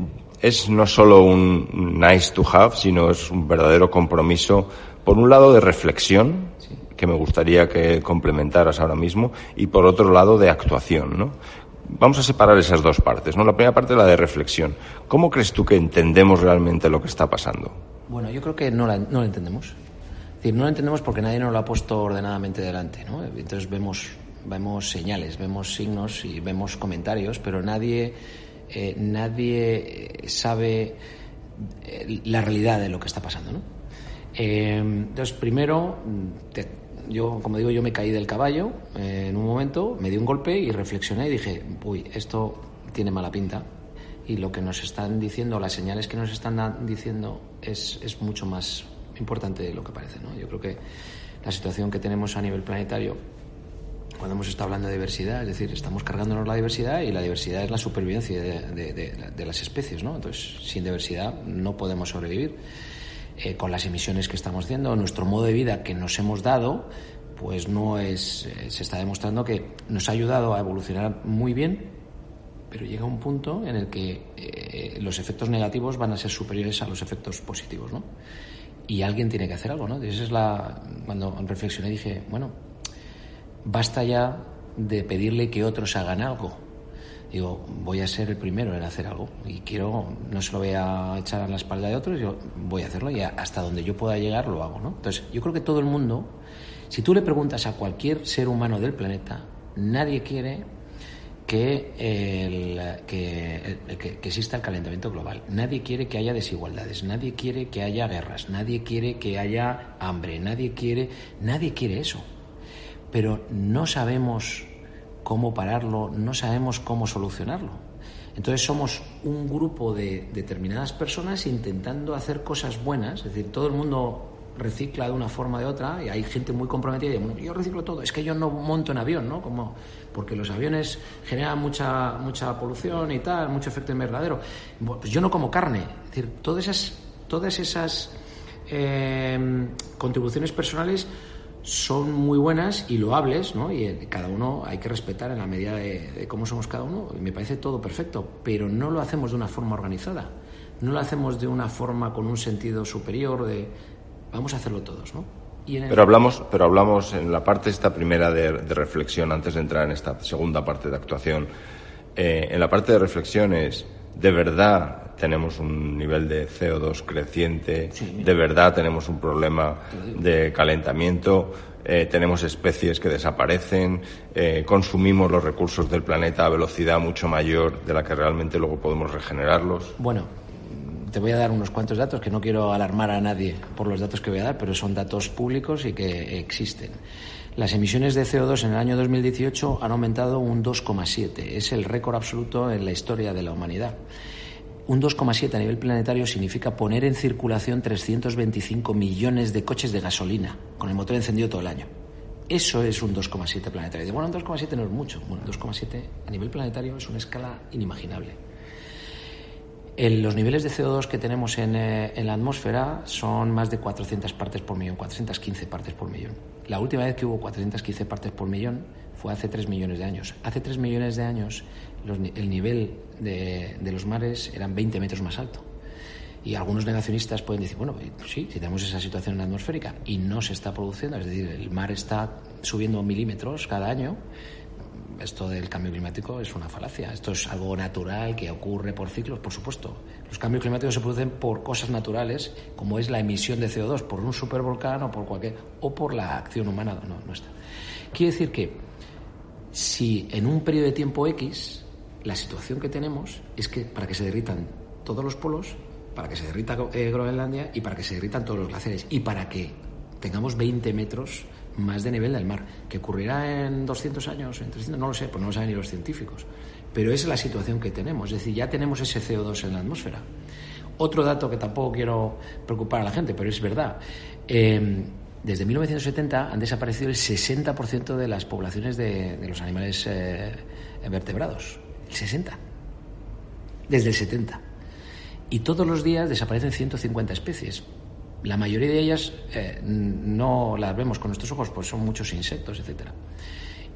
es no solo un nice to have, sino es un verdadero compromiso, por un lado de reflexión, que me gustaría que complementaras ahora mismo, y por otro lado de actuación, ¿no? Vamos a separar esas dos partes, ¿no? La primera parte es la de reflexión. ¿Cómo crees tú que entendemos realmente lo que está pasando? Bueno, yo creo que no, no lo entendemos. Es decir, no lo entendemos porque nadie nos lo ha puesto ordenadamente delante, ¿no? Entonces vemos, vemos señales, vemos signos y vemos comentarios, pero nadie eh, nadie sabe eh, la realidad de lo que está pasando. ¿no? Eh, entonces, primero, yo, como digo, yo me caí del caballo en un momento, me di un golpe y reflexioné y dije, uy, esto tiene mala pinta. Y lo que nos están diciendo, las señales que nos están diciendo, es, es mucho más importante de lo que parece. ¿no? Yo creo que la situación que tenemos a nivel planetario cuando hemos estado hablando de diversidad, es decir, estamos cargándonos la diversidad y la diversidad es la supervivencia de, las especies, ¿no? Entonces, sin diversidad no podemos sobrevivir. Eh, con las emisiones que estamos haciendo, nuestro modo de vida que nos hemos dado, pues no es, eh, se está demostrando que nos ha ayudado a evolucionar muy bien, pero llega un punto en el que eh, los efectos negativos van a ser superiores a los efectos positivos, ¿no? Y alguien tiene que hacer algo, ¿no? Esa es la cuando reflexioné dije, bueno, basta ya de pedirle que otros hagan algo. Digo, voy a ser el primero en hacer algo y quiero, no se lo voy a echar a la espalda de otros, yo voy a hacerlo y hasta donde yo pueda llegar lo hago, ¿no? Entonces, yo creo que todo el mundo, si tú le preguntas a cualquier ser humano del planeta, nadie quiere que, el, que, que, exista el calentamiento global. Nadie quiere que haya desigualdades, nadie quiere que haya guerras, nadie quiere que haya hambre, nadie quiere, nadie quiere eso. Pero no sabemos cómo pararlo, no sabemos cómo solucionarlo. Entonces somos un grupo de determinadas personas intentando hacer cosas buenas, es decir, todo el mundo recicla de una forma o de otra y hay gente muy comprometida y yo reciclo todo, es que yo no monto en avión, ¿no? Como, porque los aviones generan mucha, mucha polución y tal, mucho efecto invernadero. Pues yo no como carne, es decir, todas esas, todas esas em, contribuciones personales son muy buenas y loables, ¿no? Y eh, cada uno hay que respetar en la medida de, cómo somos cada uno. Y me parece todo perfecto, pero no lo hacemos de una forma organizada. No lo hacemos de una forma con un sentido superior de Vamos a hacerlo todos, ¿no? Pero hablamos, pero hablamos en la parte esta primera de, reflexión, antes de entrar en esta segunda parte de actuación. Eh, en la parte de reflexión es, ¿de verdad tenemos un nivel de CO2 creciente? ¿De verdad tenemos un problema de calentamiento? Eh, tenemos especies que desaparecen, eh, consumimos los recursos del planeta a velocidad mucho mayor de la que realmente luego podemos regenerarlos. Bueno, te voy a dar unos cuantos datos que no quiero alarmar a nadie por los datos que voy a dar, pero son datos públicos y que existen. Las emisiones de CO2 en el año 2018 han aumentado un 2,7. Es el récord absoluto en la historia de la humanidad. Un 2,7 a nivel planetario significa poner en circulación 325 millones de coches de gasolina con el motor encendido todo el año. Eso es un 2,7 planetario. Bueno, un 2,7 no es mucho. Bueno, 2,7 a nivel planetario es una escala inimaginable los niveles de CO2 que tenemos eh, en, la atmósfera son más de 400 partes por millón, 415 partes por millón. La última vez que hubo 415 partes por millón fue hace 3 millones de años. Hace 3 millones de años el nivel de, los mares eran 20 metros más alto. Y algunos negacionistas pueden decir, bueno, sí, si tenemos esa situación atmosférica y no se está produciendo, es decir, el mar está subiendo milímetros cada año, esto del cambio climático es una falacia. Esto es algo natural que ocurre por ciclos, por supuesto. Los cambios climáticos se producen por cosas naturales, como es la emisión de CO2 por un supervolcán o por cualquier o por la acción humana no, nuestra. Quiere decir que si en un periodo de tiempo X la situación que tenemos es que para que se derritan todos los polos, para que se derrita eh, Groenlandia y para que se derritan todos los glaciares y para que tengamos 20 metros más de nivel del mar. ¿Que ocurrirá en 200 años, en 300? No lo sé, pues no lo saben ni los científicos. Pero esa es la situación que tenemos, es decir, ya tenemos ese CO2 en la atmósfera. Otro dato que tampoco quiero preocupar a la gente, pero es verdad. Em, desde 1970 han desaparecido el 60% de las poblaciones de, los animales eh, vertebrados. El 60. Desde el 70. Y todos los días desaparecen 150 especies. La mayoría de ellas eh, no las vemos con nuestros ojos, pues son muchos insectos, etcétera.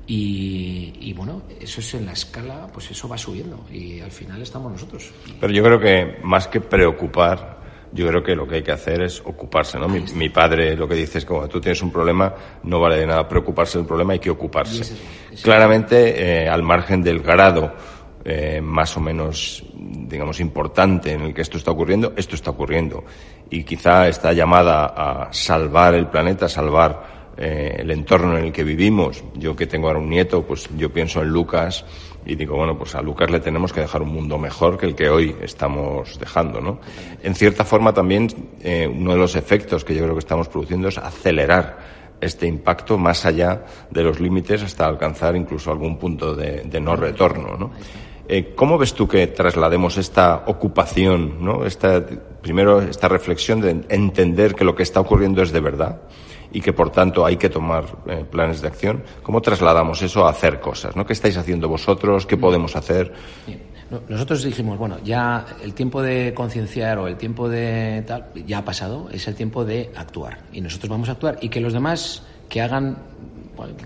Y, bueno, eso es en la escala, pues eso va subiendo y al final estamos nosotros. Pero yo creo que más que preocupar, yo creo que lo que hay que hacer es ocuparse, ¿no? Mi, padre lo que dice es que cuando tú tienes un problema, no vale de nada preocuparse del problema, hay que ocuparse. Claramente, eh, al margen del grado eh, más o menos, digamos, importante en el que esto está ocurriendo, esto está ocurriendo. Y quizá está llamada a salvar el planeta, salvar eh, el entorno en el que vivimos. Yo que tengo ahora un nieto, pues yo pienso en Lucas y digo, bueno, pues a Lucas le tenemos que dejar un mundo mejor que el que hoy estamos dejando, ¿no? En cierta forma también eh, uno de los efectos que yo creo que estamos produciendo es acelerar este impacto más allá de los límites hasta alcanzar incluso algún punto de, de no retorno, ¿no? Eh, ¿Cómo ves tú que traslademos esta ocupación, ¿no? esta, primero esta reflexión de entender que lo que está ocurriendo es de verdad y que por tanto hay que tomar eh, planes de acción? ¿Cómo trasladamos eso a hacer cosas? ¿no? ¿Qué estáis haciendo vosotros? ¿Qué podemos hacer? Nosotros dijimos, bueno, ya el tiempo de concienciar o el tiempo de tal ya ha pasado, es el tiempo de actuar. Y nosotros vamos a actuar y que los demás que hagan,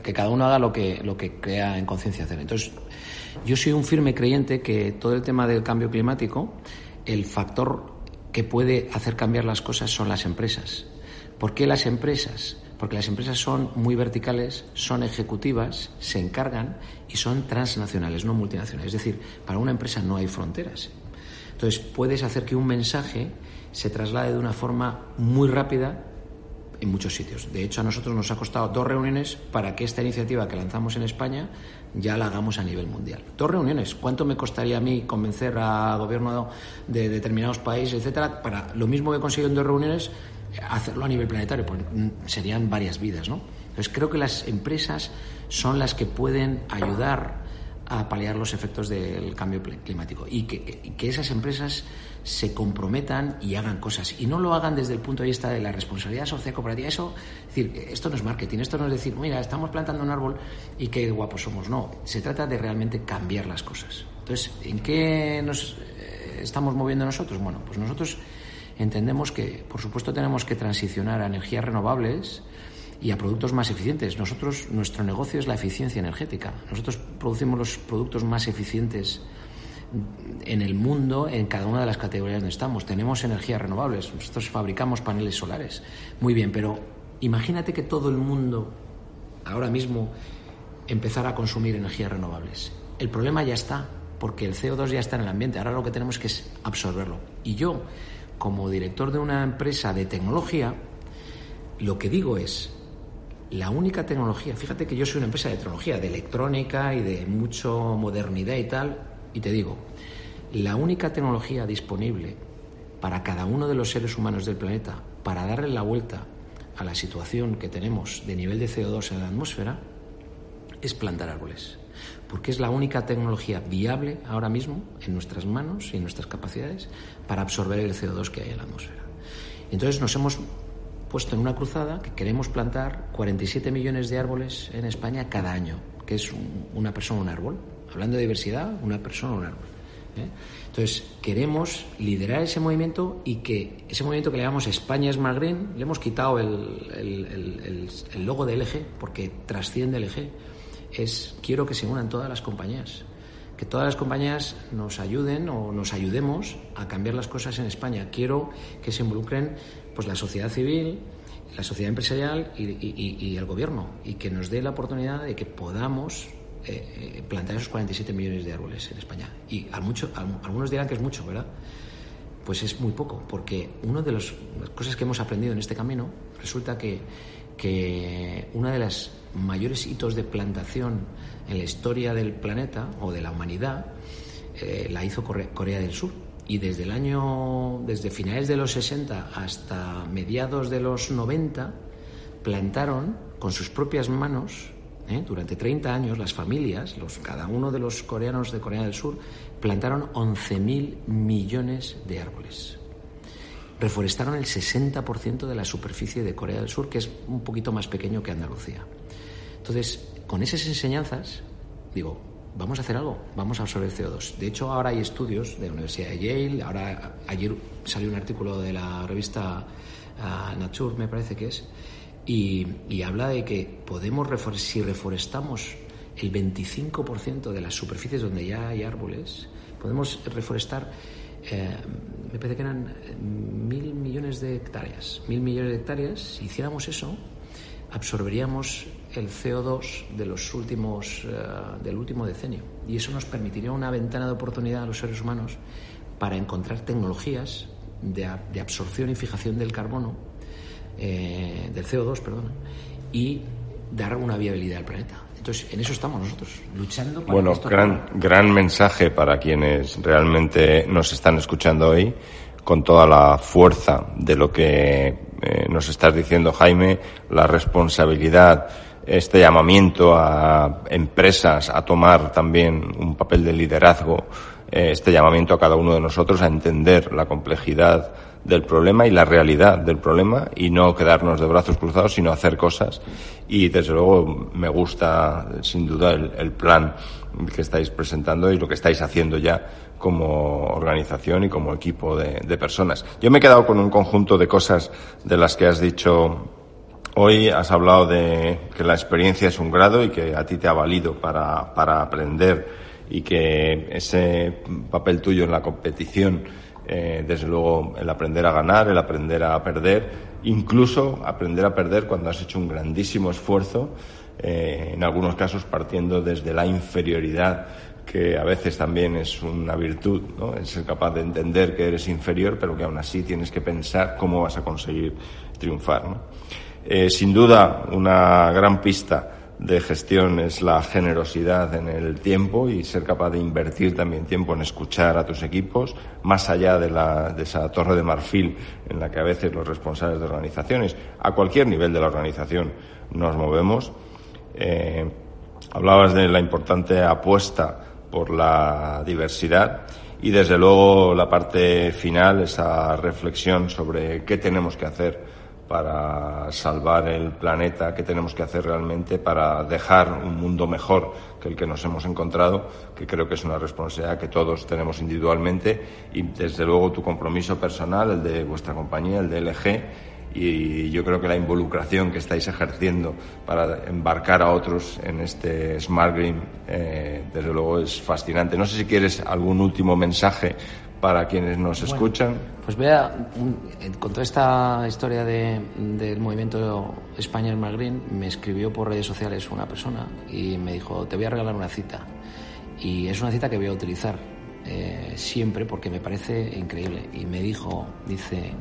que cada uno haga lo que, lo que crea en conciencia hacer. Entonces, yo soy un firme creyente que todo el tema del cambio climático, el factor que puede hacer cambiar las cosas son las empresas. ¿Por qué las empresas? porque las empresas son muy verticales, son ejecutivas, se encargan y son transnacionales, no multinacionales. Es decir, para una empresa no hay fronteras. Entonces, puedes hacer que un mensaje se traslade de una forma muy rápida en muchos sitios. De hecho, a nosotros nos ha costado dos reuniones para que esta iniciativa que lanzamos en España ya la hagamos a nivel mundial. Dos reuniones. ¿Cuánto me costaría a mí convencer al gobierno de determinados países, etcétera, para lo mismo que consigo en dos reuniones, hacerlo a nivel planetario? Pues mm, serían varias vidas, ¿no? Entonces creo que las empresas son las que pueden ayudar a paliar los efectos del cambio climático y que, que esas empresas se comprometan y hagan cosas. Y no lo hagan desde el punto de vista de la responsabilidad social cooperativa. Eso, es decir, esto no es marketing, esto no es decir, mira, estamos plantando un árbol y qué guapos somos. No, se trata de realmente cambiar las cosas. Entonces, ¿en qué nos eh, estamos moviendo nosotros? Bueno, pues nosotros entendemos que, por supuesto, tenemos que transicionar a energías renovables y a productos más eficientes. Nosotros, nuestro negocio es la eficiencia energética. Nosotros producimos los productos más eficientes en el mundo en cada una de las categorías donde estamos. Tenemos energías renovables, nosotros fabricamos paneles solares. Muy bien, pero imagínate que todo el mundo ahora mismo empezara a consumir energías renovables. El problema ya está, porque el CO2 ya está en el ambiente. Ahora lo que tenemos que es absorberlo. Y yo, como director de una empresa de tecnología, lo que digo es, la única tecnología, fíjate que yo soy una empresa de tecnología, de electrónica y de mucho modernidad y tal, y te digo, la única tecnología disponible para cada uno de los seres humanos del planeta para darle la vuelta a la situación que tenemos de nivel de CO2 en la atmósfera es plantar árboles. Porque es la única tecnología viable ahora mismo en nuestras manos y en nuestras capacidades para absorber el CO2 que hay en la atmósfera. Entonces nos hemos puesto en una cruzada que queremos plantar 47 millones de árboles en España cada año, que es una persona un árbol. Hablando de diversidad, una persona, un árbol. ¿eh? Entonces, queremos liderar ese movimiento y que ese movimiento que le llamamos España es más green, le hemos quitado el, logo del eje porque trasciende el eje. Es quiero que se unan todas las compañías, que todas las compañías nos ayuden o nos ayudemos a cambiar las cosas en España. Quiero que se involucren pues la sociedad civil, la sociedad empresarial y el gobierno y que nos dé la oportunidad de que podamos eh, eh, plantar esos 47 millones de árboles en España. Y mucho, algunos dirán que es mucho, ¿verdad? Pues es muy poco, porque una de las cosas que hemos aprendido en este camino resulta que, que una de las mayores hitos de plantación en la historia del planeta o de la humanidad eh, la hizo Corea del Sur. Y desde el año, desde finales de los 60 hasta mediados de los 90, plantaron con sus propias manos ¿eh? Durante 30 años las familias, los, cada uno de los coreanos de Corea del Sur, plantaron 11.000 millones de árboles. Reforestaron el 60% de la superficie de Corea del Sur, que es un poquito más pequeño que Andalucía. Entonces, con esas enseñanzas, digo, vamos a hacer algo, vamos a absorber CO2. De hecho, ahora hay estudios de la Universidad de Yale, ahora ayer salió un artículo de la revista uh, Nature, me parece que es, y, habla de que podemos, si reforestamos el 25% de las superficies donde ya hay árboles, podemos reforestar, eh, me parece que eran eh, mil millones de hectáreas. Mil millones de hectáreas, si hiciéramos eso, absorberíamos el CO2 de los últimos, eh, del último decenio. Y eso nos permitiría una ventana de oportunidad a los seres humanos para encontrar tecnologías de, de absorción y fijación del carbono eh, del CO2, perdón, y dar una viabilidad al planeta. Entonces, en eso estamos nosotros, luchando para Bueno, gran, gran mensaje para quienes realmente nos están escuchando hoy, con toda la fuerza de lo que eh, nos estás diciendo, Jaime, la responsabilidad, este llamamiento a empresas a tomar también un papel de liderazgo, eh, este llamamiento a cada uno de nosotros a entender la complejidad del problema y la realidad del problema y no quedarnos de brazos cruzados, sino hacer cosas. Y desde luego me gusta sin duda el, plan que estáis presentando y lo que estáis haciendo ya como organización y como equipo de, de personas. Yo me he quedado con un conjunto de cosas de las que has dicho Hoy has hablado de que la experiencia es un grado y que a ti te ha valido para, para aprender y que ese papel tuyo en la competición eh, desde luego el aprender a ganar, el aprender a perder, incluso aprender a perder cuando has hecho un grandísimo esfuerzo, eh, en algunos casos partiendo desde la inferioridad que a veces también es una virtud, ¿no? Es ser capaz de entender que eres inferior, pero que aún así tienes que pensar cómo vas a conseguir triunfar. Eh, sin duda, una gran pista de gestión es la generosidad en el tiempo y ser capaz de invertir también tiempo en escuchar a tus equipos, más allá de, la, de esa torre de marfil en la que a veces los responsables de organizaciones, a cualquier nivel de la organización, nos movemos. Eh, hablabas de la importante apuesta por la diversidad y desde luego la parte final, esa reflexión sobre qué tenemos que hacer para salvar el planeta, qué tenemos que hacer realmente para dejar un mundo mejor que el que nos hemos encontrado, que creo que es una responsabilidad que todos tenemos individualmente y desde luego tu compromiso personal, el de vuestra compañía, el de LG y yo creo que la involucración que estáis ejerciendo para embarcar a otros en este Smart Green, eh, desde luego es fascinante. No sé si quieres algún último mensaje para quienes nos escuchan. Pues vea, con toda esta historia del movimiento España Smart Green, me escribió por redes sociales una persona y me dijo, te voy a regalar una cita. Y es una cita que voy a utilizar eh, siempre porque me parece increíble. Y me dijo, dice,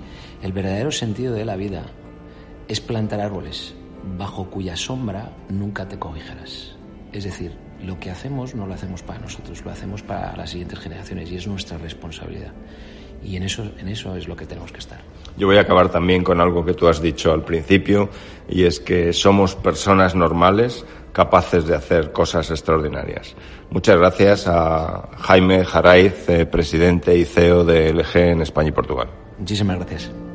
el verdadero sentido de la vida es plantar árboles bajo cuya sombra nunca te cobijarás. Es decir, lo que hacemos no lo hacemos para nosotros, lo hacemos para las siguientes generaciones y es nuestra responsabilidad. Y en eso, en eso es lo que tenemos que estar. Yo voy a acabar también con algo que tú has dicho al principio y es que somos personas normales capaces de hacer cosas extraordinarias. Muchas gracias a Jaime Jaraiz, eh, presidente y CEO de LG en España y Portugal. Muchísimas gracias.